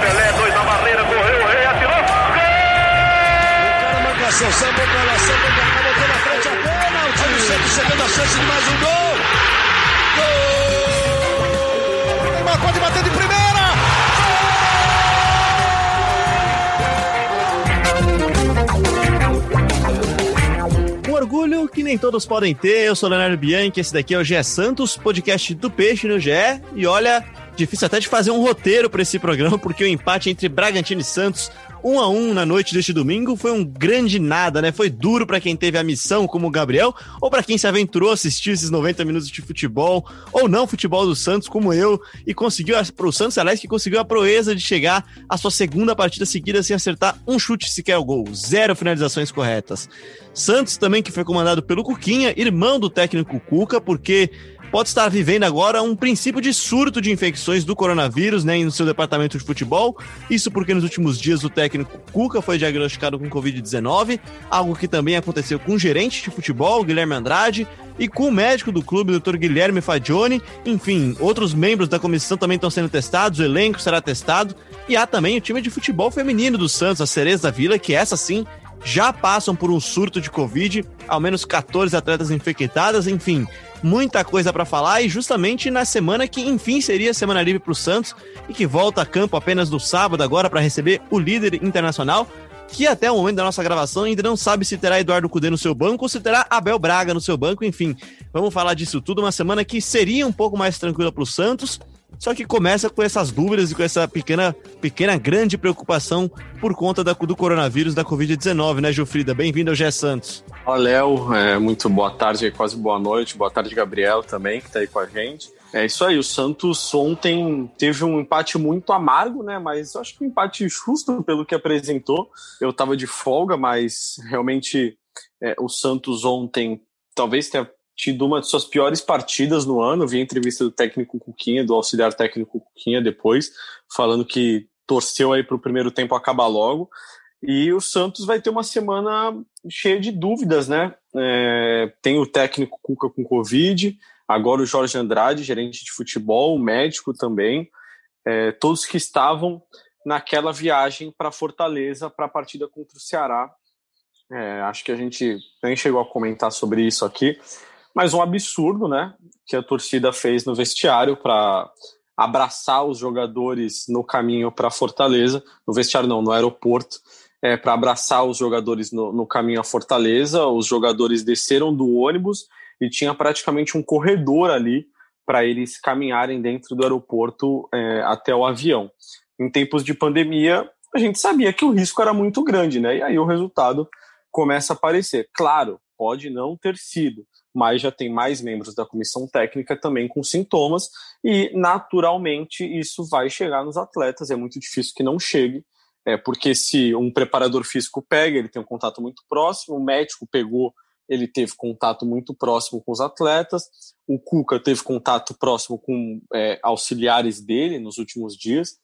Pelé, dois na barreira, correu, o rei atirou. Gol! O cara marcação, samba pra lá, samba pra cá, botou na frente a pênalti. Olha o Santos chegando a chance de mais um gol. Gol! Neymar pode bater de primeira. Orgulho que nem todos podem ter. Eu sou Leonardo Bianchi, esse daqui é o GE Santos, podcast do Peixe no GE. E olha, difícil até de fazer um roteiro para esse programa, porque o empate entre Bragantino e Santos, um a um na noite deste domingo, foi um grande nada, né? Foi duro para quem teve a missão, como o Gabriel, ou para quem se aventurou a assistir esses 90 minutos de futebol, ou não futebol do Santos, como eu, e conseguiu, para o Santos, aliás, que conseguiu a proeza de chegar à sua segunda partida seguida sem acertar um chute sequer ao gol, zero finalizações corretas. Santos também que foi comandado pelo Cuquinha, irmão do técnico Cuca, porque pode estar vivendo agora um princípio de surto de infecções do coronavírus, né, no seu departamento de futebol. Isso porque nos últimos dias o técnico Cuca foi diagnosticado com Covid-19, algo que também aconteceu com o gerente de futebol, Guilherme Andrade, e com o médico do clube, Dr. Guilherme Fagione. Enfim, outros membros da comissão também estão sendo testados, o elenco será testado. E há também o time de futebol feminino do Santos, a Cereza Vila, que essa sim já passam por um surto de Covid, ao menos 14 atletas infectadas, enfim, muita coisa para falar e justamente na semana que enfim seria semana livre para o Santos e que volta a campo apenas no sábado agora para receber o líder internacional, que até o momento da nossa gravação ainda não sabe se terá Eduardo Cudê no seu banco ou se terá Abel Braga no seu banco, enfim. Vamos falar disso tudo, uma semana que seria um pouco mais tranquila para o Santos, só que começa com essas dúvidas e com essa pequena, pequena grande preocupação por conta da, do coronavírus da Covid-19, né, Gilfrida? Bem-vindo ao Gé Santos. Olá, Léo. É, muito boa tarde, quase boa noite. Boa tarde, Gabriel, também, que está aí com a gente. É isso aí, o Santos ontem teve um empate muito amargo, né? Mas acho que um empate justo pelo que apresentou. Eu estava de folga, mas realmente é, o Santos ontem talvez tenha tido uma de suas piores partidas no ano. Vi a entrevista do técnico Cuquinha, do auxiliar técnico Cuquinha depois, falando que torceu aí para o primeiro tempo acabar logo. E o Santos vai ter uma semana cheia de dúvidas, né? É, tem o técnico Cuca com Covid, agora o Jorge Andrade, gerente de futebol, médico também, é, todos que estavam naquela viagem para Fortaleza para a partida contra o Ceará. É, acho que a gente nem chegou a comentar sobre isso aqui, mas um absurdo, né? Que a torcida fez no vestiário para abraçar os jogadores no caminho para Fortaleza, no vestiário não, no aeroporto, é, para abraçar os jogadores no, no caminho a Fortaleza. Os jogadores desceram do ônibus e tinha praticamente um corredor ali para eles caminharem dentro do aeroporto é, até o avião. Em tempos de pandemia, a gente sabia que o risco era muito grande, né? E aí o resultado começa a aparecer. Claro, pode não ter sido, mas já tem mais membros da comissão técnica também com sintomas e naturalmente isso vai chegar nos atletas. É muito difícil que não chegue, é porque se um preparador físico pega, ele tem um contato muito próximo, o médico pegou, ele teve contato muito próximo com os atletas, o Cuca teve contato próximo com é, auxiliares dele nos últimos dias.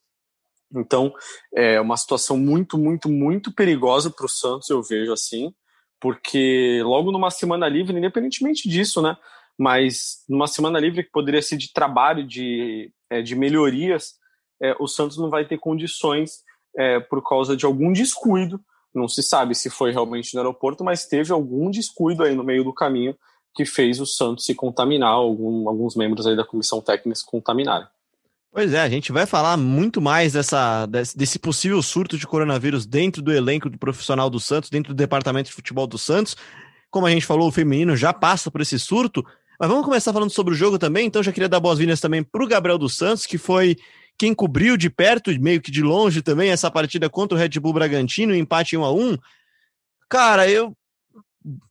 Então, é uma situação muito, muito, muito perigosa para o Santos, eu vejo assim porque logo numa semana livre, independentemente disso, né? Mas numa semana livre que poderia ser de trabalho, de, é, de melhorias, é, o Santos não vai ter condições é, por causa de algum descuido. Não se sabe se foi realmente no aeroporto, mas teve algum descuido aí no meio do caminho que fez o Santos se contaminar, algum, alguns membros aí da comissão técnica se contaminarem. Pois é, a gente vai falar muito mais dessa, desse possível surto de coronavírus dentro do elenco do profissional do Santos, dentro do departamento de futebol do Santos. Como a gente falou, o feminino já passa por esse surto. Mas vamos começar falando sobre o jogo também. Então, já queria dar boas-vindas também para o Gabriel dos Santos, que foi quem cobriu de perto, meio que de longe também, essa partida contra o Red Bull Bragantino, empate 1 a 1 Cara, eu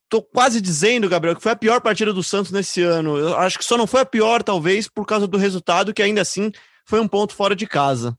tô quase dizendo, Gabriel, que foi a pior partida do Santos nesse ano. Eu acho que só não foi a pior, talvez, por causa do resultado, que ainda assim foi um ponto fora de casa.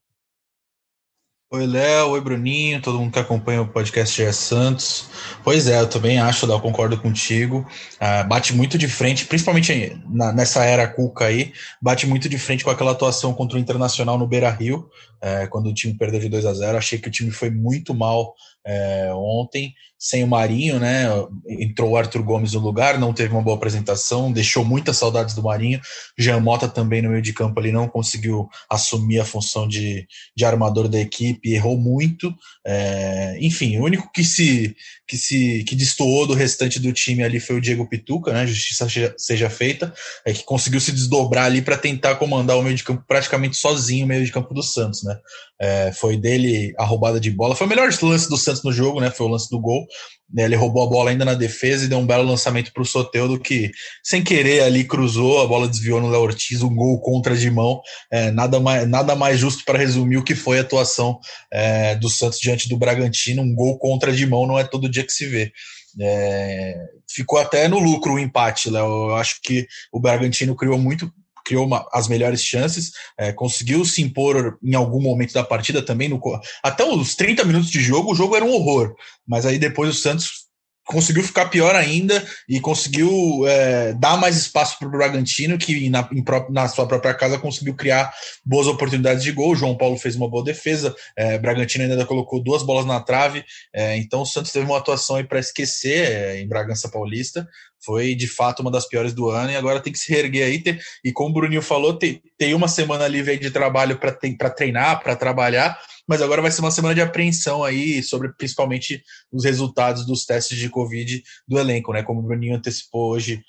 Oi, Léo, oi, Bruninho, todo mundo que acompanha o podcast GE Santos. Pois é, eu também acho, eu concordo contigo. Uh, bate muito de frente, principalmente na, nessa era Cuca aí, bate muito de frente com aquela atuação contra o Internacional no Beira Rio, é, quando o time perdeu de 2 a 0 Achei que o time foi muito mal é, ontem, sem o Marinho, né? Entrou o Arthur Gomes no lugar, não teve uma boa apresentação, deixou muitas saudades do Marinho. Jean Mota também no meio de campo ali não conseguiu assumir a função de, de armador da equipe, errou muito. É, enfim, o único que se, que se que destoou do restante do time ali foi o Diego Pituca, né? Justiça seja feita, é que conseguiu se desdobrar ali para tentar comandar o meio de campo praticamente sozinho, o meio de campo do Santos, né? É, foi dele a roubada de bola. Foi o melhor lance do Santos no jogo, né? Foi o lance do gol. Né, ele roubou a bola ainda na defesa e deu um belo lançamento para o Soteudo, que sem querer ali cruzou, a bola desviou no Léo Ortiz, um gol contra de mão. É, nada, mais, nada mais justo para resumir o que foi a atuação é, do Santos diante do Bragantino. Um gol contra de mão não é todo dia que se vê. É, ficou até no lucro o empate, Léo. Eu acho que o Bragantino criou muito criou uma, as melhores chances, é, conseguiu se impor em algum momento da partida também. No, até os 30 minutos de jogo, o jogo era um horror. Mas aí depois o Santos conseguiu ficar pior ainda e conseguiu é, dar mais espaço para o Bragantino, que na, em, na, sua própria casa conseguiu criar boas oportunidades de gol. O João Paulo fez uma boa defesa, é, Bragantino ainda colocou duas bolas na trave, é, então o Santos teve uma atuação para esquecer é, em Bragança Paulista. Foi de fato uma das piores do ano e agora tem que se reerguer aí. Ter, e como o Bruninho falou, tem, tem uma semana livre de trabalho para treinar, para trabalhar mas agora vai ser uma semana de apreensão aí sobre principalmente os resultados dos testes de Covid do elenco, né? Como o Bruninho antecipou hoje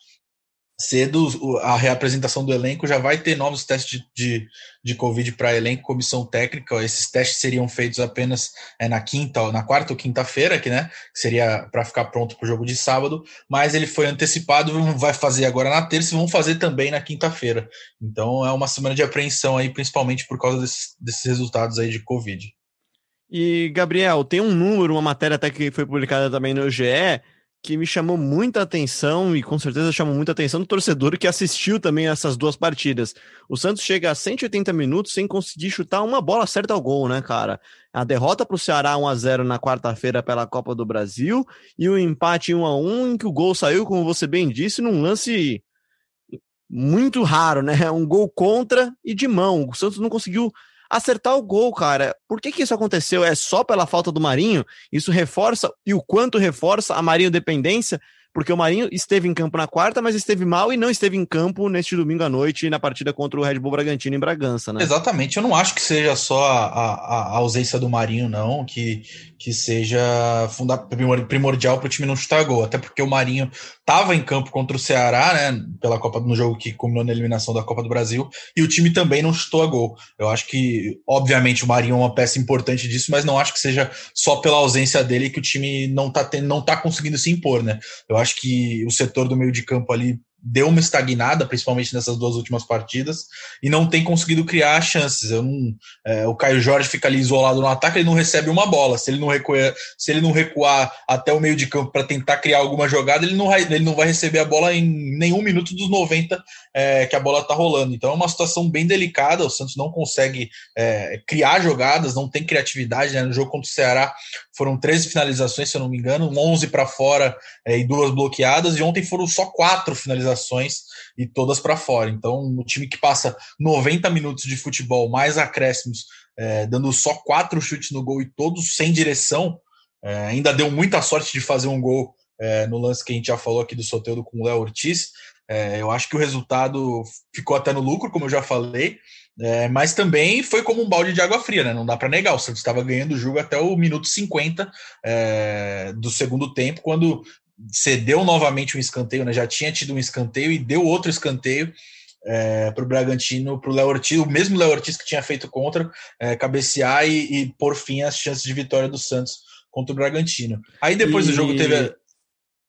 cedo a reapresentação do elenco já vai ter novos testes de, de, de Covid para elenco, comissão técnica. Esses testes seriam feitos apenas é, na quinta, na quarta ou quinta-feira, que né, seria para ficar pronto para o jogo de sábado, mas ele foi antecipado, vai fazer agora na terça e vão fazer também na quinta-feira. Então é uma semana de apreensão aí, principalmente por causa desses, desses resultados aí de Covid. E, Gabriel, tem um número, uma matéria até que foi publicada também no GE, que me chamou muita atenção e com certeza chamou muita atenção do torcedor que assistiu também essas duas partidas. O Santos chega a 180 minutos sem conseguir chutar uma bola certa ao gol, né, cara? A derrota para o Ceará 1 a 0 na quarta-feira pela Copa do Brasil e o empate 1 a 1 em que o gol saiu, como você bem disse, num lance muito raro, né? Um gol contra e de mão. O Santos não conseguiu acertar o gol, cara. Por que, que isso aconteceu? É só pela falta do Marinho? Isso reforça, e o quanto reforça a Marinho dependência? Porque o Marinho esteve em campo na quarta, mas esteve mal e não esteve em campo neste domingo à noite na partida contra o Red Bull Bragantino em Bragança, né? Exatamente. Eu não acho que seja só a, a, a ausência do Marinho, não, que que seja primordial para o time não chutar gol, até porque o Marinho estava em campo contra o Ceará, né, pela Copa no jogo que culminou na eliminação da Copa do Brasil, e o time também não chutou a gol. Eu acho que, obviamente, o Marinho é uma peça importante disso, mas não acho que seja só pela ausência dele que o time não está não tá conseguindo se impor, né? Eu acho que o setor do meio de campo ali deu uma estagnada, principalmente nessas duas últimas partidas, e não tem conseguido criar chances. Não, é, o Caio Jorge fica ali isolado no ataque, ele não recebe uma bola. Se ele não recuar, se ele não recuar até o meio de campo para tentar criar alguma jogada, ele não, ele não vai receber a bola em nenhum minuto dos 90 é, que a bola está rolando. Então é uma situação bem delicada. O Santos não consegue é, criar jogadas, não tem criatividade. Né? No jogo contra o Ceará foram 13 finalizações, se eu não me engano, 11 para fora é, e duas bloqueadas, e ontem foram só quatro finalizações finalizações e todas para fora. Então, o time que passa 90 minutos de futebol, mais acréscimos, é, dando só quatro chutes no gol e todos sem direção, é, ainda deu muita sorte de fazer um gol é, no lance que a gente já falou aqui do Soteldo com o Léo Ortiz. É, eu acho que o resultado ficou até no lucro, como eu já falei, é, mas também foi como um balde de água fria, né? Não dá para negar. O Santos estava ganhando o jogo até o minuto 50 é, do segundo tempo, quando cedeu novamente um escanteio, né? já tinha tido um escanteio e deu outro escanteio é, para o Bragantino, para o Léo Ortiz, o mesmo Léo Ortiz que tinha feito contra, é, cabecear e, e por fim as chances de vitória do Santos contra o Bragantino. Aí depois e... do jogo teve.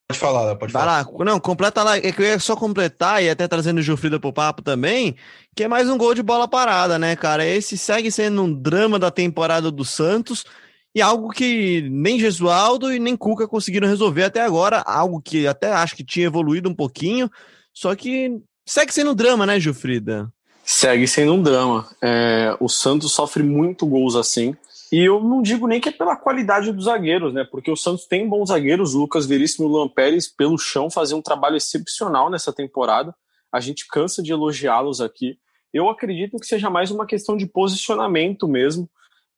Pode falar, pode Vai falar. Lá. Não, completa lá. É que eu ia só completar e até trazendo o Gilfrida pro papo também, que é mais um gol de bola parada, né, cara? Esse segue sendo um drama da temporada do Santos e algo que nem Gesualdo e nem Cuca conseguiram resolver até agora, algo que até acho que tinha evoluído um pouquinho, só que segue sendo um drama, né, Gilfrida? Segue sendo um drama. É, o Santos sofre muito gols assim. E eu não digo nem que é pela qualidade dos zagueiros, né? Porque o Santos tem bons zagueiros, o Lucas Veríssimo e o Luan Pérez, pelo chão, faziam um trabalho excepcional nessa temporada. A gente cansa de elogiá-los aqui. Eu acredito que seja mais uma questão de posicionamento mesmo.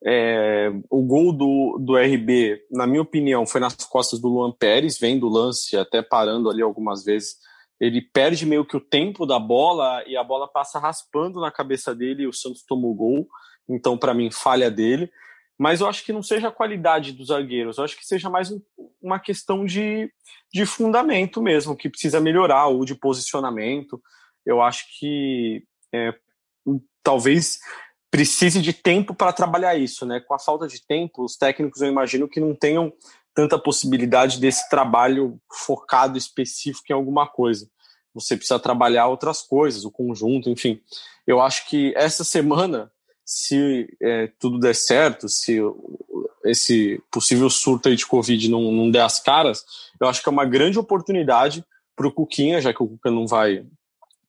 É, o gol do, do RB, na minha opinião, foi nas costas do Luan Pérez, vendo o lance, até parando ali algumas vezes. Ele perde meio que o tempo da bola e a bola passa raspando na cabeça dele e o Santos tomou o gol. Então, para mim, falha dele. Mas eu acho que não seja a qualidade dos zagueiros, eu acho que seja mais um, uma questão de, de fundamento mesmo, que precisa melhorar, ou de posicionamento. Eu acho que é, talvez precise de tempo para trabalhar isso, né? Com a falta de tempo, os técnicos eu imagino que não tenham tanta possibilidade desse trabalho focado específico em alguma coisa. Você precisa trabalhar outras coisas, o conjunto, enfim. Eu acho que essa semana, se é, tudo der certo, se esse possível surto de Covid não, não der as caras, eu acho que é uma grande oportunidade para o Cuquinha, já que o Cuca não vai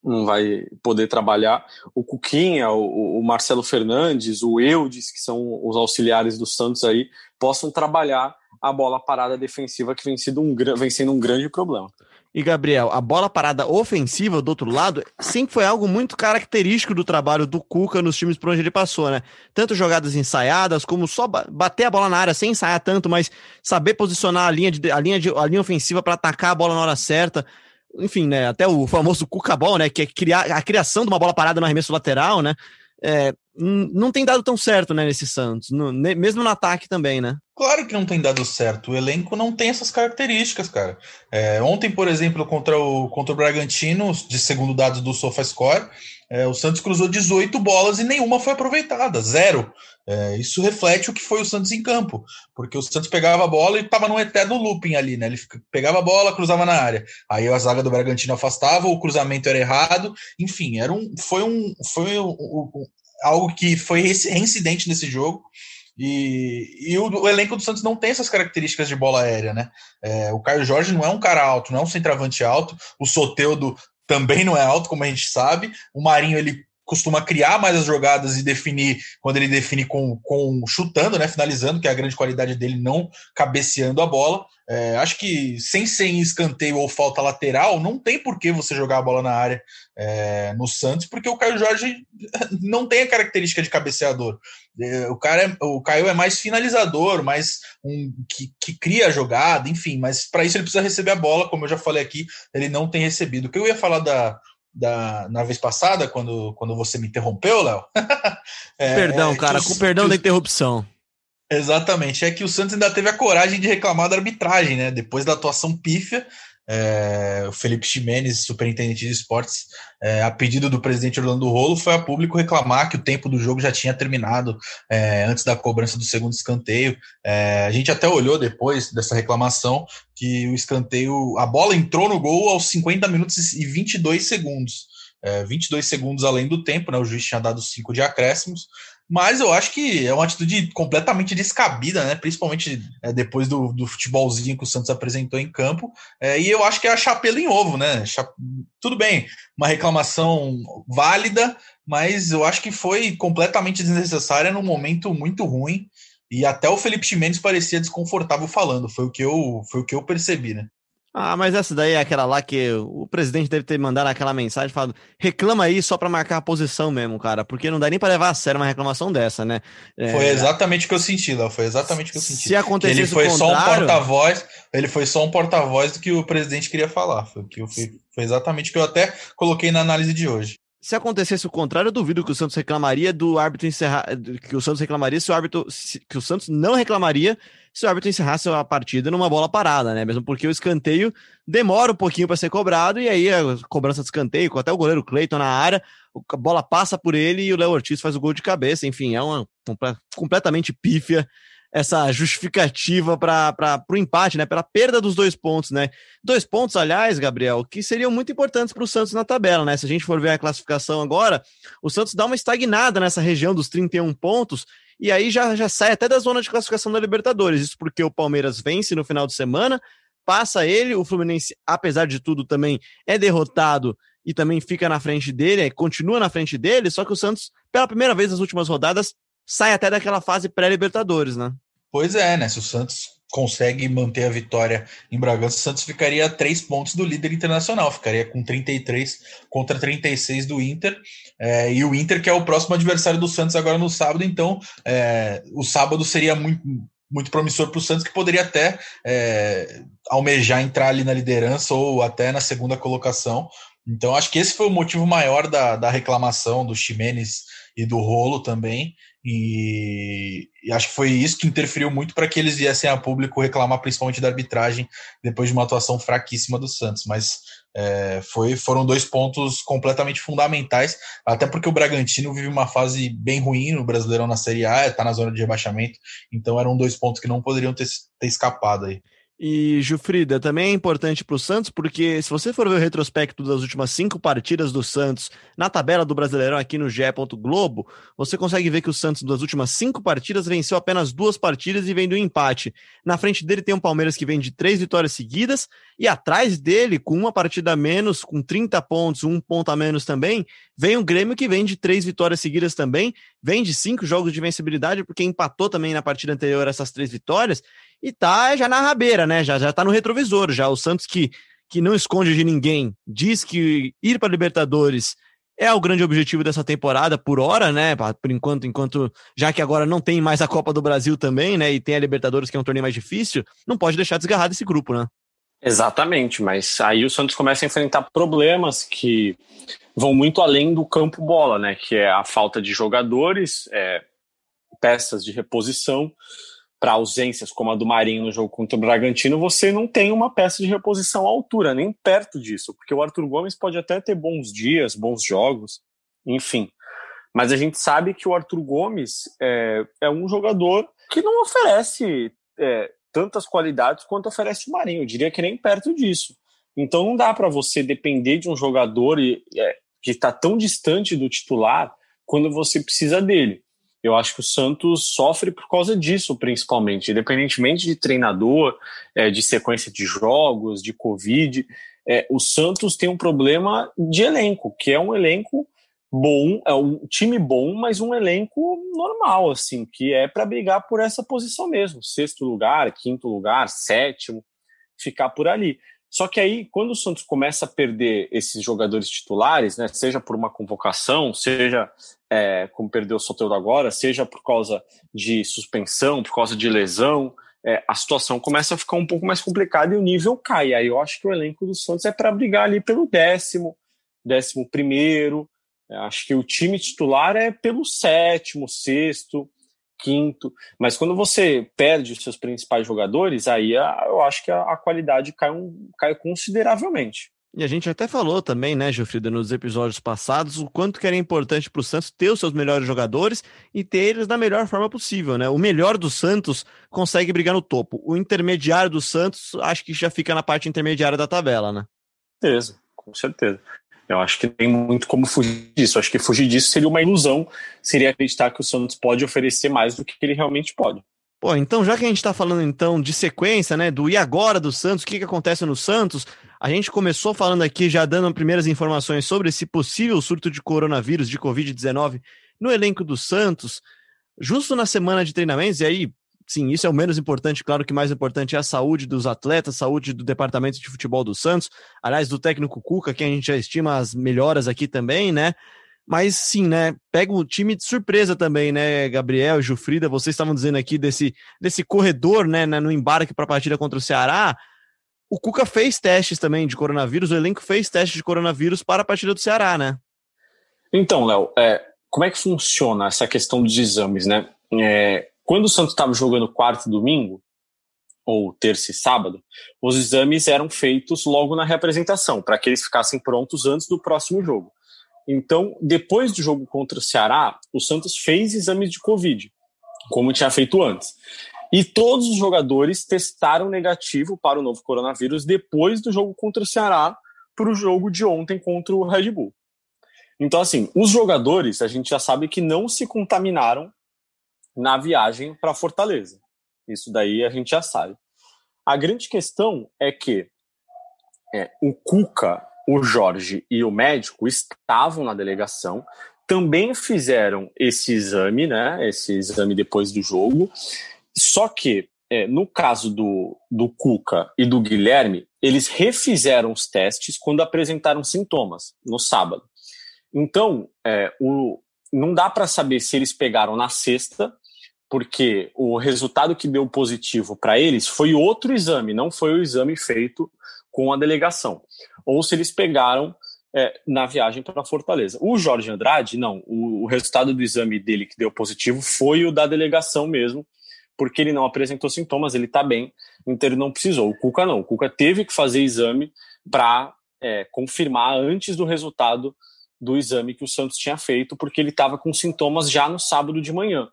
não vai poder trabalhar. O Cuquinha, o, o Marcelo Fernandes, o Eudes, que são os auxiliares do Santos aí, possam trabalhar a bola parada defensiva, que vem, sido um, vem sendo um grande problema. E, Gabriel, a bola parada ofensiva do outro lado sempre foi algo muito característico do trabalho do Cuca nos times por onde ele passou, né? Tanto jogadas ensaiadas, como só bater a bola na área sem ensaiar tanto, mas saber posicionar a linha, de, a linha, de, a linha ofensiva para atacar a bola na hora certa enfim, né, até o famoso cucabol, né, que é criar, a criação de uma bola parada no arremesso lateral, né, é, não tem dado tão certo, né, nesse Santos, no, ne, mesmo no ataque também, né? Claro que não tem dado certo, o elenco não tem essas características, cara. É, ontem, por exemplo, contra o, contra o Bragantino, de segundo dados do SofaScore, é, o Santos cruzou 18 bolas e nenhuma foi aproveitada, zero. É, isso reflete o que foi o Santos em campo, porque o Santos pegava a bola e estava num eterno looping ali, né? Ele pegava a bola, cruzava na área, aí a zaga do Bragantino afastava, o cruzamento era errado, enfim, era um, foi um, foi um, um, algo que foi reincidente nesse jogo. E, e o, o, elenco do Santos não tem essas características de bola aérea, né? É, o Caio Jorge não é um cara alto, não é um centroavante alto. O Soteudo também não é alto, como a gente sabe. O Marinho ele costuma criar mais as jogadas e definir quando ele define com, com chutando, né, finalizando, que é a grande qualidade dele, não cabeceando a bola. É, acho que sem sem escanteio ou falta lateral, não tem por que você jogar a bola na área é, no Santos, porque o Caio Jorge não tem a característica de cabeceador. É, o, cara é, o Caio é mais finalizador, mais um que, que cria a jogada, enfim, mas para isso ele precisa receber a bola, como eu já falei aqui, ele não tem recebido. O que eu ia falar da, da, na vez passada, quando, quando você me interrompeu, Léo. é, perdão, é, cara, com perdão da interrupção. Exatamente, é que o Santos ainda teve a coragem de reclamar da arbitragem, né? Depois da atuação pífia, é, o Felipe Ximenes, superintendente de esportes, é, a pedido do presidente Orlando Rolo, foi a público reclamar que o tempo do jogo já tinha terminado é, antes da cobrança do segundo escanteio. É, a gente até olhou depois dessa reclamação que o escanteio, a bola entrou no gol aos 50 minutos e 22 segundos. É, 22 segundos além do tempo, né? O juiz tinha dado 5 de acréscimos. Mas eu acho que é uma atitude completamente descabida, né? Principalmente é, depois do, do, futebolzinho que o Santos apresentou em campo. É, e eu acho que é achar pelo em ovo, né? Tudo bem, uma reclamação válida, mas eu acho que foi completamente desnecessária num momento muito ruim. E até o Felipe Ximenes parecia desconfortável falando. Foi o que eu, foi o que eu percebi, né? Ah, mas essa daí é aquela lá que o presidente deve ter mandado aquela mensagem falando: reclama aí só para marcar a posição mesmo, cara, porque não dá nem para levar a sério uma reclamação dessa, né? É, foi exatamente o que eu senti, Léo. Foi exatamente o que eu senti. Se acontecesse ele foi só um porta-voz, ele foi só um porta-voz do que o presidente queria falar. Foi, que eu fui, foi exatamente o que eu até coloquei na análise de hoje. Se acontecesse o contrário, eu duvido que o Santos reclamaria do árbitro encerrar, que o Santos reclamaria se o árbitro, que o Santos não reclamaria se o árbitro encerrasse a partida numa bola parada, né? Mesmo porque o escanteio demora um pouquinho para ser cobrado e aí a cobrança de escanteio, até o goleiro Cleiton na área, a bola passa por ele e o Léo Ortiz faz o gol de cabeça. Enfim, é uma completamente pífia essa justificativa para o empate, né? Pela perda dos dois pontos, né? Dois pontos, aliás, Gabriel, que seriam muito importantes para o Santos na tabela, né? Se a gente for ver a classificação agora, o Santos dá uma estagnada nessa região dos 31 pontos e aí já, já sai até da zona de classificação da Libertadores. Isso porque o Palmeiras vence no final de semana, passa ele, o Fluminense, apesar de tudo, também é derrotado e também fica na frente dele, continua na frente dele, só que o Santos, pela primeira vez nas últimas rodadas, sai até daquela fase pré-Libertadores, né? Pois é, né? Se o Santos consegue manter a vitória em Bragança, o Santos ficaria a três pontos do líder internacional, ficaria com 33 contra 36 do Inter, é, e o Inter que é o próximo adversário do Santos agora no sábado, então é, o sábado seria muito, muito promissor para o Santos, que poderia até é, almejar entrar ali na liderança ou até na segunda colocação. Então acho que esse foi o motivo maior da, da reclamação do Ximenes e do Rolo também. E, e, acho que foi isso que interferiu muito para que eles viessem a público reclamar, principalmente da arbitragem, depois de uma atuação fraquíssima do Santos. Mas é, foi, foram dois pontos completamente fundamentais, até porque o Bragantino vive uma fase bem ruim no Brasileirão na Série A, está na zona de rebaixamento, então eram dois pontos que não poderiam ter, ter escapado aí. E, Jufrida, também é importante para o Santos, porque se você for ver o retrospecto das últimas cinco partidas do Santos na tabela do Brasileirão aqui no GE. Globo, você consegue ver que o Santos, das últimas cinco partidas, venceu apenas duas partidas e vem do empate. Na frente dele tem um Palmeiras que vem de três vitórias seguidas, e atrás dele, com uma partida a menos, com 30 pontos, um ponto a menos também, vem o Grêmio que vem de três vitórias seguidas também, vem de cinco jogos de vencibilidade, porque empatou também na partida anterior essas três vitórias e tá já na rabeira, né? Já, já tá no retrovisor, já. O Santos que, que não esconde de ninguém, diz que ir para Libertadores é o grande objetivo dessa temporada por hora, né? Por enquanto, enquanto já que agora não tem mais a Copa do Brasil também, né? E tem a Libertadores que é um torneio mais difícil, não pode deixar desgarrado esse grupo, né? Exatamente, mas aí o Santos começa a enfrentar problemas que vão muito além do campo bola, né? Que é a falta de jogadores, é, peças de reposição para ausências como a do Marinho no jogo contra o Bragantino, você não tem uma peça de reposição à altura, nem perto disso, porque o Arthur Gomes pode até ter bons dias, bons jogos, enfim. Mas a gente sabe que o Arthur Gomes é, é um jogador que não oferece é, tantas qualidades quanto oferece o Marinho, eu diria que nem perto disso. Então não dá para você depender de um jogador é, que está tão distante do titular quando você precisa dele. Eu acho que o Santos sofre por causa disso, principalmente, independentemente de treinador, é, de sequência de jogos, de Covid. É, o Santos tem um problema de elenco, que é um elenco bom, é um time bom, mas um elenco normal, assim, que é para brigar por essa posição mesmo, sexto lugar, quinto lugar, sétimo, ficar por ali. Só que aí, quando o Santos começa a perder esses jogadores titulares, né, seja por uma convocação, seja é, como perdeu o Soteldo agora, seja por causa de suspensão, por causa de lesão, é, a situação começa a ficar um pouco mais complicada e o nível cai. Aí eu acho que o elenco do Santos é para brigar ali pelo décimo, décimo primeiro. É, acho que o time titular é pelo sétimo, sexto quinto. Mas quando você perde os seus principais jogadores, aí a, eu acho que a, a qualidade cai, um, cai consideravelmente. E a gente até falou também, né, Gilfrida, nos episódios passados, o quanto que era importante para o Santos ter os seus melhores jogadores e ter eles da melhor forma possível, né? O melhor do Santos consegue brigar no topo. O intermediário do Santos, acho que já fica na parte intermediária da tabela, né? Certeza, com certeza. Eu acho que tem muito como fugir disso. Eu acho que fugir disso seria uma ilusão, seria acreditar que o Santos pode oferecer mais do que ele realmente pode. Pô, então já que a gente está falando então de sequência, né, do e agora do Santos, o que, que acontece no Santos, a gente começou falando aqui já dando primeiras informações sobre esse possível surto de coronavírus, de Covid-19 no elenco do Santos, justo na semana de treinamentos, e aí sim, isso é o menos importante, claro que mais importante é a saúde dos atletas, saúde do departamento de futebol do Santos, aliás, do técnico Cuca, que a gente já estima as melhoras aqui também, né? Mas sim, né? Pega o time de surpresa também, né, Gabriel, Jufrida, vocês estavam dizendo aqui desse, desse corredor, né, no embarque para a partida contra o Ceará. O Cuca fez testes também de coronavírus, o elenco fez testes de coronavírus para a partida do Ceará, né? Então, Léo, é, como é que funciona essa questão dos exames, né? É, quando o Santos estava jogando quarto e domingo, ou terça e sábado, os exames eram feitos logo na representação, para que eles ficassem prontos antes do próximo jogo. Então, depois do jogo contra o Ceará, o Santos fez exames de Covid, como tinha feito antes. E todos os jogadores testaram negativo para o novo coronavírus depois do jogo contra o Ceará, para o jogo de ontem contra o Red Bull. Então, assim, os jogadores, a gente já sabe que não se contaminaram na viagem para Fortaleza. Isso daí a gente já sabe. A grande questão é que é, o Cuca, o Jorge e o médico estavam na delegação, também fizeram esse exame, né? Esse exame depois do jogo. Só que é, no caso do, do Cuca e do Guilherme, eles refizeram os testes quando apresentaram sintomas, no sábado. Então, é, o, não dá para saber se eles pegaram na sexta, porque o resultado que deu positivo para eles foi outro exame, não foi o exame feito com a delegação. Ou se eles pegaram é, na viagem para Fortaleza. O Jorge Andrade, não. O, o, resultado do exame dele que deu positivo foi o da delegação mesmo, porque ele não apresentou sintomas, ele está bem, então ele não precisou. O Cuca não. O Cuca teve que fazer exame para é, confirmar antes do resultado do exame que o Santos tinha feito, porque ele estava com sintomas já no sábado de manhã.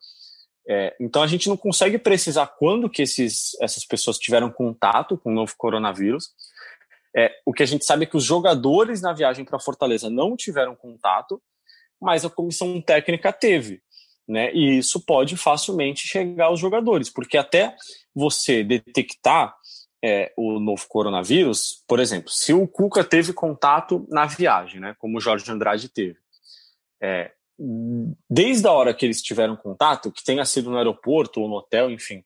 É, então a gente não consegue precisar quando que esses, essas pessoas tiveram contato com o novo coronavírus. É, o que a gente sabe é que os jogadores na viagem para Fortaleza não tiveram contato, mas a comissão técnica teve. Né? E isso pode facilmente chegar aos jogadores, porque até você detectar é, o novo coronavírus, por exemplo, se o Cuca teve contato na viagem, né, como o Jorge Andrade teve, é, desde a hora que eles tiveram contato, que tenha sido no aeroporto ou no hotel, enfim,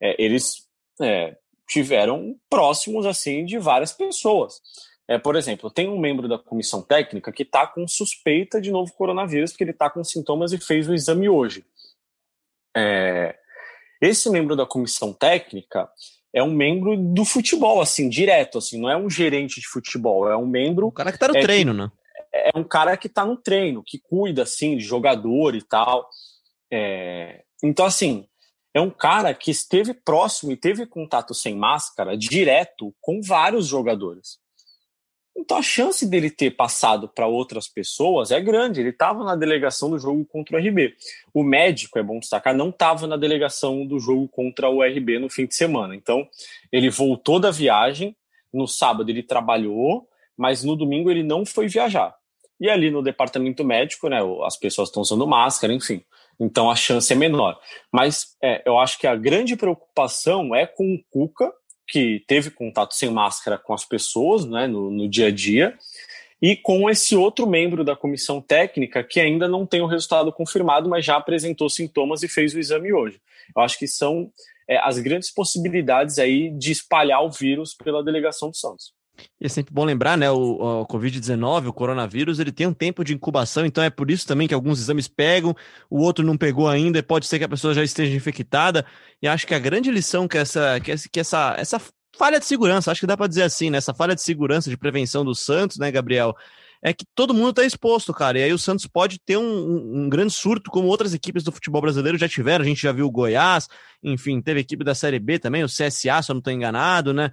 é, eles é, tiveram próximos assim de várias pessoas. É, por exemplo, tem um membro da comissão técnica que está com suspeita de novo coronavírus, porque ele está com sintomas e fez o exame hoje. É, esse membro da comissão técnica é um membro do futebol, assim, direto, assim, não é um gerente de futebol, é um membro. O cara que tá no é, treino, né? É um cara que tá no treino, que cuida, assim, de jogador e tal. É... Então, assim, é um cara que esteve próximo e teve contato sem máscara direto com vários jogadores. Então a chance dele ter passado para outras pessoas é grande. Ele estava na delegação do jogo contra o RB. O médico, é bom destacar, não estava na delegação do jogo contra o RB no fim de semana. Então ele voltou da viagem. No sábado ele trabalhou, mas no domingo ele não foi viajar. E ali no departamento médico, né, as pessoas estão usando máscara, enfim. Então a chance é menor. Mas é, eu acho que a grande preocupação é com o Cuca que teve contato sem máscara com as pessoas né, no, no dia a dia, e com esse outro membro da comissão técnica que ainda não tem o resultado confirmado, mas já apresentou sintomas e fez o exame hoje. Eu acho que são é, as grandes possibilidades aí de espalhar o vírus pela delegação do Santos. E é sempre bom lembrar, né? O, o Covid-19, o coronavírus, ele tem um tempo de incubação, então é por isso também que alguns exames pegam, o outro não pegou ainda, pode ser que a pessoa já esteja infectada. E acho que a grande lição que essa, que essa, que essa, essa falha de segurança, acho que dá para dizer assim, né? Essa falha de segurança, de prevenção do Santos, né, Gabriel? É que todo mundo está exposto, cara. E aí o Santos pode ter um, um, um, grande surto, como outras equipes do futebol brasileiro já tiveram. A gente já viu o Goiás, enfim, teve equipe da Série B também, o CSA, se eu não estou enganado, né?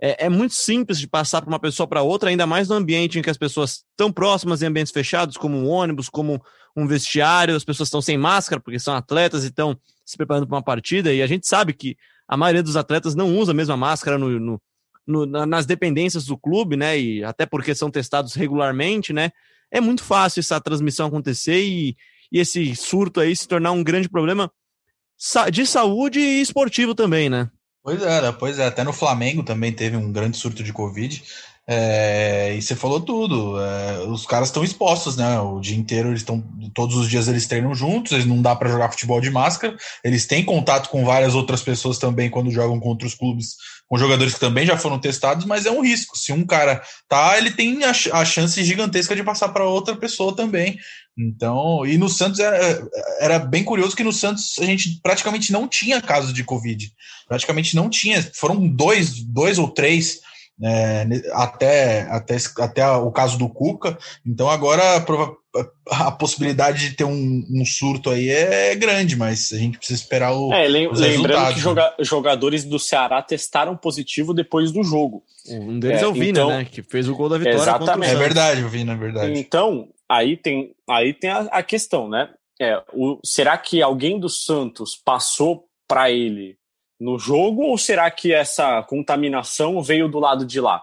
É, é muito simples de passar para uma pessoa para outra, ainda mais no ambiente em que as pessoas estão próximas em ambientes fechados, como um ônibus, como um vestiário, as pessoas estão sem máscara porque são atletas e estão se preparando para uma partida, e a gente sabe que a maioria dos atletas não usa a mesma máscara no, no, no, nas dependências do clube, né? E até porque são testados regularmente, né? É muito fácil essa transmissão acontecer e, e esse surto aí se tornar um grande problema de saúde e esportivo também, né? Pois é, pois é, até no Flamengo também teve um grande surto de Covid. É, e você falou tudo. É, os caras estão expostos, né? O dia inteiro eles estão. Todos os dias eles treinam juntos, eles não dá para jogar futebol de máscara. Eles têm contato com várias outras pessoas também quando jogam contra os clubes, com jogadores que também já foram testados, mas é um risco. Se um cara tá, ele tem a, a chance gigantesca de passar para outra pessoa também. Então, e no Santos era, era bem curioso que no Santos a gente praticamente não tinha casos de Covid. Praticamente não tinha. Foram dois, dois ou três é, até, até, até o caso do Cuca. Então agora a, a possibilidade de ter um, um, surto aí é grande, mas a gente precisa esperar o. É, lembrando que né? joga, jogadores do Ceará testaram positivo depois do jogo. Um deles é, é o Vina, então, né? Que fez o gol da vitória. Exatamente. É verdade, o Vina, é verdade. Então, aí tem, aí tem a, a questão, né? É, o, será que alguém do Santos passou para ele no jogo ou será que essa contaminação veio do lado de lá?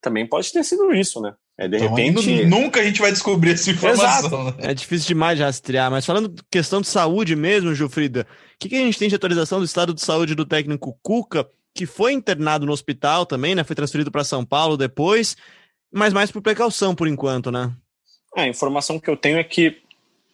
Também pode ter sido isso, né? É, de então, repente. Nunca a gente vai descobrir essa informação. Né? É difícil demais de rastrear, mas falando questão de saúde mesmo, Gilfrida, o que, que a gente tem de atualização do estado de saúde do técnico Cuca, que foi internado no hospital também, né? Foi transferido para São Paulo depois, mas mais por precaução por enquanto, né? É, a informação que eu tenho é que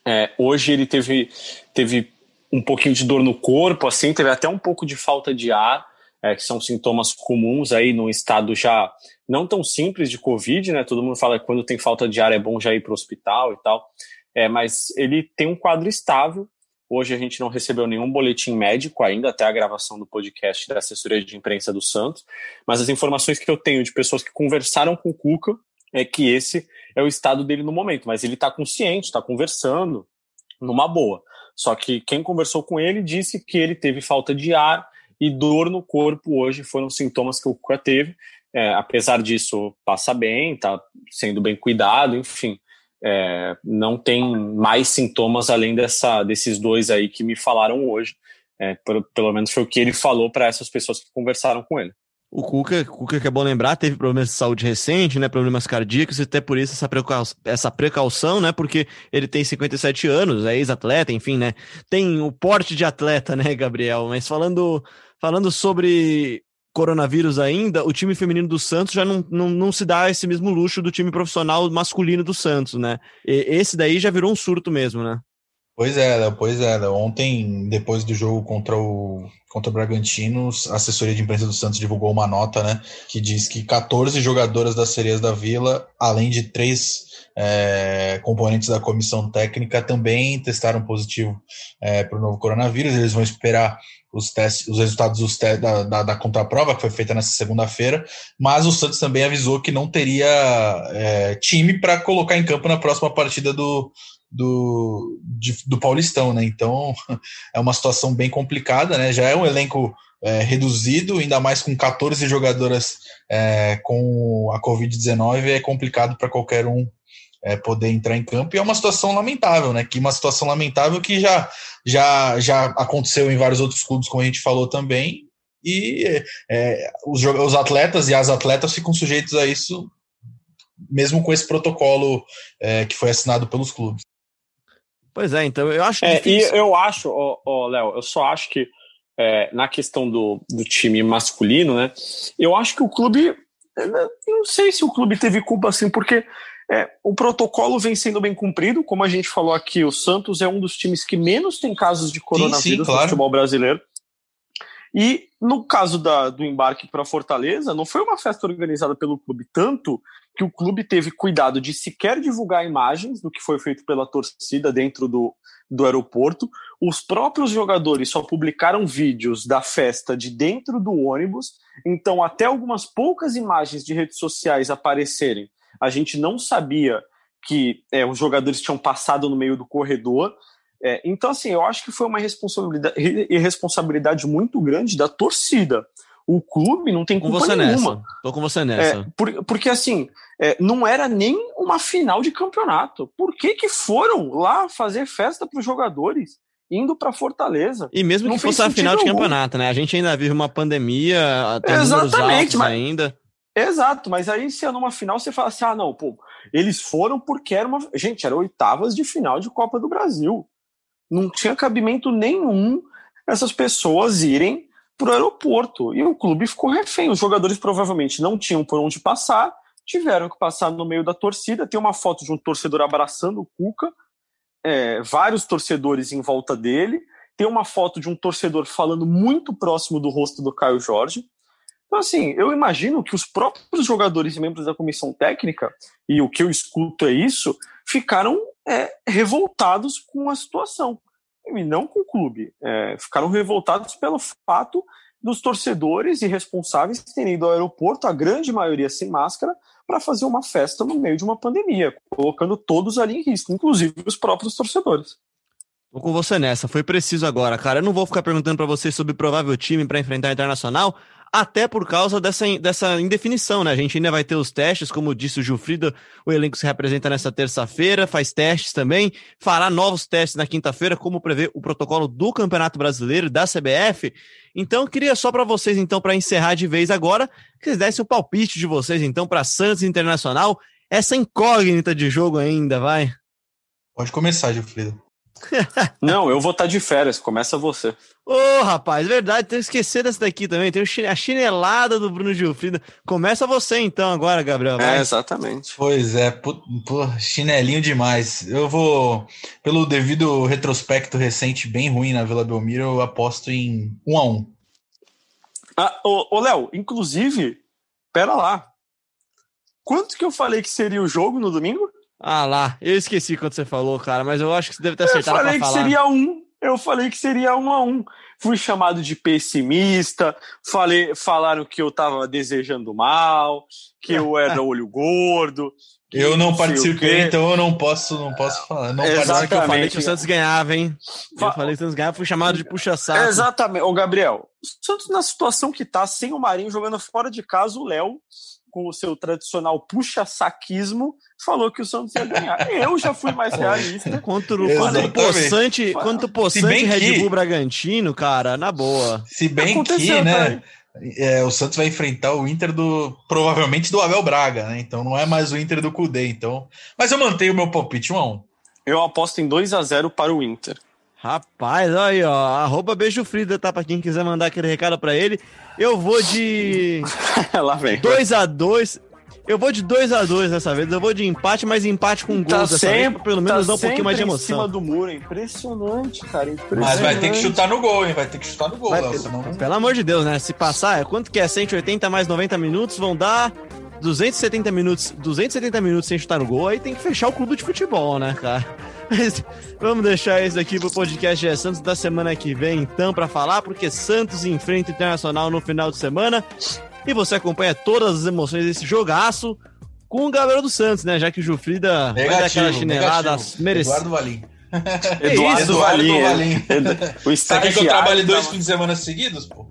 é, hoje ele teve, teve um pouquinho de dor no corpo, assim, teve até um pouco de falta de ar, é, que são sintomas comuns aí num estado já não tão simples de Covid, né? Todo mundo fala que quando tem falta de ar é bom já ir para o hospital e tal. É, mas ele tem um quadro estável. Hoje a gente não recebeu nenhum boletim médico ainda, até a gravação do podcast da assessoria de imprensa do Santos. Mas as informações que eu tenho de pessoas que conversaram com o Cuca é que esse é o estado dele no momento. Mas ele está consciente, está conversando, numa boa. Só que quem conversou com ele disse que ele teve falta de ar e dor no corpo hoje foram sintomas que o Cuca teve. É, apesar disso, passa bem, está sendo bem cuidado, enfim. É, não tem mais sintomas além dessa, desses dois aí que me falaram hoje. É, pelo, pelo menos foi o que ele falou para essas pessoas que conversaram com ele. O Cuca, Cuca, que é bom lembrar, teve problemas de saúde recente, né? Problemas cardíacos, e até por isso essa precaução, essa precaução, né? Porque ele tem 57 anos, é ex-atleta, enfim, né? Tem o porte de atleta, né, Gabriel? Mas falando, falando sobre coronavírus ainda, o time feminino do Santos já não, não, não se dá esse mesmo luxo do time profissional masculino do Santos, né? E esse daí já virou um surto mesmo, né? Pois é, pois é, Léo. Ontem, depois do jogo contra o, contra o Bragantino, a assessoria de imprensa do Santos divulgou uma nota, né, que diz que 14 jogadoras das Sereias da Vila, além de três é, componentes da comissão técnica, também testaram positivo é, para o novo coronavírus. Eles vão esperar os testes, os resultados dos testes da, da, da contraprova, que foi feita nessa segunda-feira, mas o Santos também avisou que não teria é, time para colocar em campo na próxima partida do, do, de, do Paulistão, né? Então é uma situação bem complicada, né? Já é um elenco é, reduzido, ainda mais com 14 jogadoras é, com a Covid-19, é complicado para qualquer um é, poder entrar em campo e é uma situação lamentável, né? Que uma situação lamentável que já, já, já aconteceu em vários outros clubes, como a gente falou também, e é, os, os atletas e as atletas ficam sujeitos a isso, mesmo com esse protocolo é, que foi assinado pelos clubes. Pois é, então eu acho é, E eu acho, oh, oh, Léo, eu só acho que é, na questão do, do time masculino, né? Eu acho que o clube. Não sei se o clube teve culpa assim, porque é, o protocolo vem sendo bem cumprido, como a gente falou aqui, o Santos é um dos times que menos tem casos de coronavírus sim, sim, claro. no futebol brasileiro. E no caso da, do embarque para Fortaleza, não foi uma festa organizada pelo clube, tanto que o clube teve cuidado de sequer divulgar imagens do que foi feito pela torcida dentro do, do aeroporto. Os próprios jogadores só publicaram vídeos da festa de dentro do ônibus, então até algumas poucas imagens de redes sociais aparecerem a gente não sabia que é, os jogadores tinham passado no meio do corredor. É, então, assim, eu acho que foi uma responsabilidade, irresponsabilidade muito grande da torcida. O clube não tem culpa com você nenhuma. Nessa. Tô com você nessa. É, por, porque, assim, é, não era nem uma final de campeonato. Por que, que foram lá fazer festa para os jogadores? Indo para Fortaleza. E mesmo que fosse a final de campeonato, né? A gente ainda vive uma pandemia, tem Exatamente, mas, ainda. Exato, mas aí se é numa final você fala assim: ah, não, pô, eles foram porque era uma. Gente, era oitavas de final de Copa do Brasil. Não tinha cabimento nenhum essas pessoas irem para o aeroporto. E o clube ficou refém. Os jogadores provavelmente não tinham por onde passar, tiveram que passar no meio da torcida. Tem uma foto de um torcedor abraçando o Cuca, é, vários torcedores em volta dele. Tem uma foto de um torcedor falando muito próximo do rosto do Caio Jorge. Então, assim, eu imagino que os próprios jogadores e membros da comissão técnica, e o que eu escuto é isso, ficaram é, revoltados com a situação. E não com o clube. É, ficaram revoltados pelo fato dos torcedores e responsáveis terem ido ao aeroporto, a grande maioria sem máscara, para fazer uma festa no meio de uma pandemia, colocando todos ali em risco, inclusive os próprios torcedores. Vou com você nessa, foi preciso agora, cara. Eu não vou ficar perguntando para você sobre provável time para enfrentar Internacional, até por causa dessa, dessa indefinição, né? A gente ainda vai ter os testes, como disse o Gilfrida, o elenco se representa nessa terça-feira, faz testes também, fará novos testes na quinta-feira, como prevê o protocolo do Campeonato Brasileiro, da CBF. Então, queria só para vocês, então, para encerrar de vez agora, que vocês dessem o palpite de vocês, então, para Santos Internacional, essa incógnita de jogo ainda, vai. Pode começar, Gilfrida. Não, eu vou estar tá de férias, começa você. Ô, oh, rapaz, verdade, tem que esquecer dessa daqui também. Tem a chinelada do Bruno Gilfrida. Começa você então agora, Gabriel. Vai. É, exatamente. Pois é, pô, chinelinho demais. Eu vou, pelo devido retrospecto recente bem ruim na Vila Belmiro, eu aposto em 1 um a 1 um. Ah, ô, ô Léo, inclusive, pera lá. Quanto que eu falei que seria o jogo no domingo? Ah lá, eu esqueci quando você falou, cara, mas eu acho que você deve ter acertado. Eu falei que falar. seria um. Eu falei que seria um a um. Fui chamado de pessimista, falei, falaram que eu tava desejando mal, que eu era olho gordo. Eu não participei, então eu não posso, não posso falar. Não Exatamente. Que eu falei que o Santos ganhava, hein? Eu falei que o Santos ganhava, fui chamado de puxa-saco. Exatamente. Ô, Gabriel, o Santos na situação que tá, sem o Marinho jogando fora de casa, o Léo com o seu tradicional puxa-saquismo, falou que o Santos ia ganhar. Eu já fui mais realista. Contra o, contra o possante, contra o possante Red que, Bull Bragantino, cara, na boa. Se bem que, né? É, o Santos vai enfrentar o Inter do provavelmente do Abel Braga, né? Então não é mais o Inter do Cudê, então. Mas eu mantenho o meu palpite 1 a 1. Eu aposto em 2 a 0 para o Inter. Rapaz, olha aí, ó. Arroba Beijo Frida, tá? Pra quem quiser mandar aquele recado pra ele. Eu vou de. Lá vem. 2x2. Eu vou de 2 a 2 dessa vez. Eu vou de empate, mas empate com tá gols dessa sempre, vez, pelo menos tá dá um pouquinho mais de emoção. em cima do muro, é impressionante, cara. Impressionante. Mas vai ter que chutar no gol, hein? Vai ter que chutar no gol, Léo, senão... Pelo amor de Deus, né? Se passar, quanto que é? 180 mais 90 minutos vão dar 270 minutos, 270 minutos sem chutar no gol, aí tem que fechar o clube de futebol, né, cara? Mas vamos deixar isso aqui pro podcast de Santos da semana que vem, então, para falar, porque Santos enfrenta o Internacional no final de semana. E você acompanha todas as emoções desse jogaço com o Gabriel do Santos, né? Já que o Jufrida negativo, vai dar aquela chinelada merecida. Eduardo Valim. Eduardo, Eduardo Valim. Valim. O Você quer que eu trabalhe dois fins de semana seguidos, pô?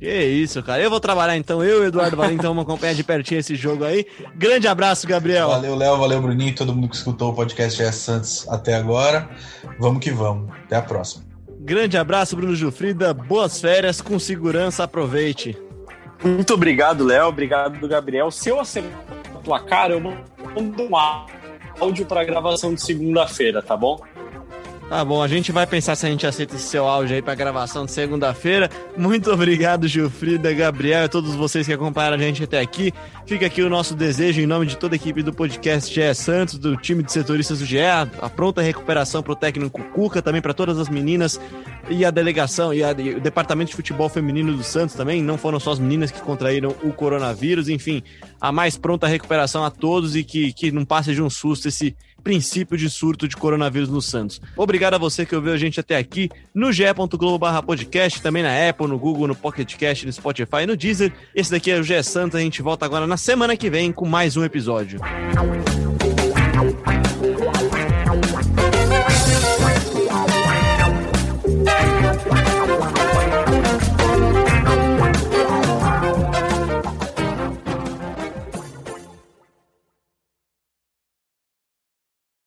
Que isso, cara. Eu vou trabalhar então, eu e o Eduardo Valim, então vamos acompanhar de pertinho esse jogo aí. Grande abraço, Gabriel. Valeu, Léo, valeu, Bruninho, todo mundo que escutou o podcast GS Santos até agora. Vamos que vamos. Até a próxima. Grande abraço, Bruno Jufrida. Boas férias, com segurança, aproveite. Muito obrigado, Léo. Obrigado, Gabriel. Se eu acertar a placar, eu mando um áudio para gravação de segunda-feira, tá bom? Tá bom, a gente vai pensar se a gente aceita esse seu áudio aí pra gravação de segunda-feira. Muito obrigado, Gilfrida, Gabriel e todos vocês que acompanharam a gente até aqui. Fica aqui o nosso desejo em nome de toda a equipe do podcast GE Santos, do time de setoristas do GE, a pronta recuperação pro técnico Cuca, também para todas as meninas e a delegação e, a, e, o departamento de futebol feminino do Santos também. Não foram só as meninas que contraíram o coronavírus, enfim, a mais pronta recuperação a todos e que, que não passe de um susto esse princípio de surto de coronavírus no Santos. Obrigado a você que ouviu a gente até aqui no ge.globo/podcast, também na Apple, no Google, no Pocket Cast, no Spotify, no Deezer. Esse daqui é o GE Santos, a gente volta agora na semana que vem com mais um episódio.